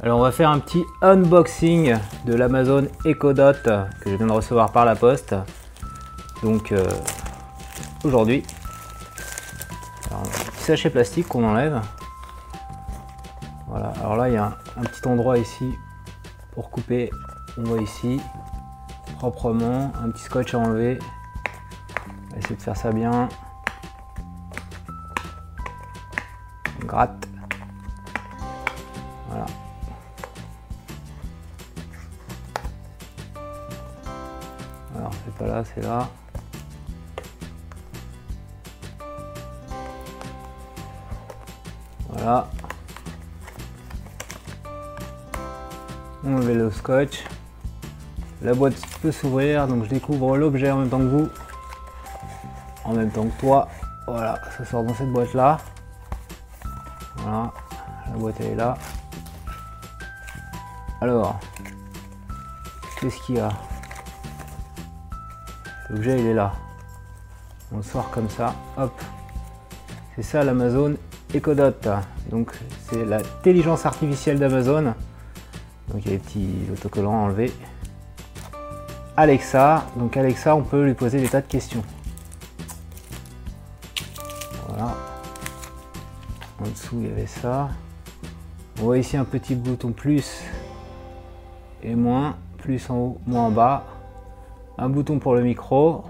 Alors on va faire un petit unboxing de l'Amazon Echo Dot que je viens de recevoir par la poste. Donc euh, aujourd'hui, un petit sachet plastique qu'on enlève. Voilà, alors là il y a un, petit endroit ici pour couper, on voit ici, proprement, un petit scotch à enlever. On va essayer de faire ça bien. On gratte. Pas là, c'est là. Voilà. On met le scotch. La boîte peut s'ouvrir, donc je découvre l'objet en même temps que vous. En même temps que toi. Voilà, ça sort dans cette boîte là. Voilà, la boîte elle est là. Alors, qu'est-ce qu'il y a? L'objet il est là. On le sort comme ça, hop. C'est ça l'Amazon Echo Dot. Donc c'est l'intelligence artificielle d'Amazon. Donc il y a les petits autocollants à enlever. Alexa, donc Alexa on peut lui poser des tas de questions. Voilà. En dessous il y avait ça. On voit ici un petit bouton plus et moins, plus en haut, moins en bas un bouton pour le micro,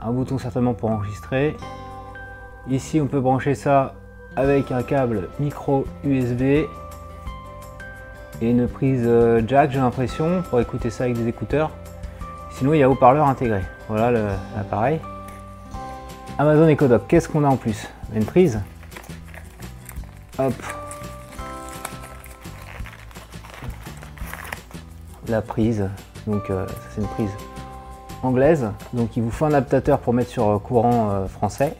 un bouton certainement pour enregistrer. Ici, on peut brancher ça avec un câble micro USB et une prise euh, jack, j'ai l'impression, pour écouter ça avec des écouteurs. Sinon, il y a haut-parleur intégré. Voilà l'appareil. Amazon Echo qu'est-ce qu'on a en plus? Une prise? Hop. La prise, donc euh, c'est une prise anglaise. Donc il vous faut un adaptateur pour mettre sur euh, courant euh, français.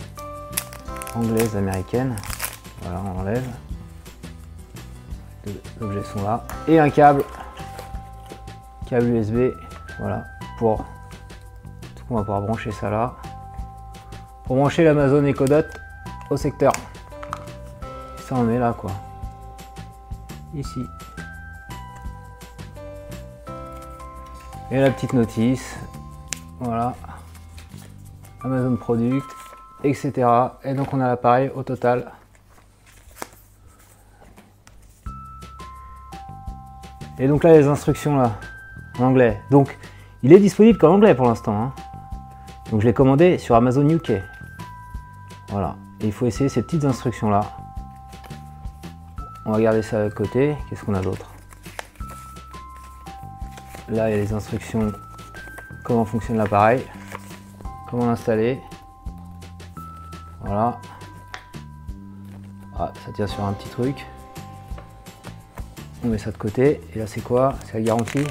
Anglaise, américaine. Voilà, on enlève. Les objets sont là. Et un câble. Câble USB. Voilà. Pour. On va pouvoir brancher ça là. Pour brancher l'Amazon Echo Dot au secteur. Ça on est là quoi. Ici. Et la petite notice, voilà, Amazon Product, etc. Et donc on a l'appareil au total. Et donc là les instructions là, en anglais. Donc il est disponible qu'en anglais pour l'instant. Hein. Donc je l'ai commandé sur Amazon UK. Voilà. Et il faut essayer ces petites instructions là. On va garder ça de côté. Qu'est-ce qu'on a d'autre? Là, il y a les instructions, comment fonctionne l'appareil, comment l'installer. Voilà. Ah, ça tient sur un petit truc. On met ça de côté. Et là, c'est quoi? C'est la garantie.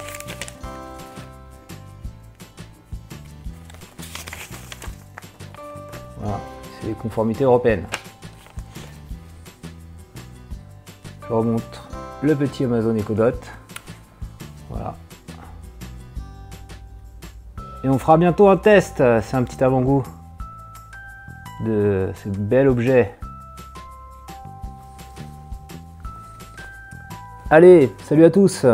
Voilà, c'est les conformités européennes. Je remonte le petit Amazon Echo Dot. Voilà. Et on fera bientôt un test, c'est un petit avant-goût de ce bel objet. Allez, salut à tous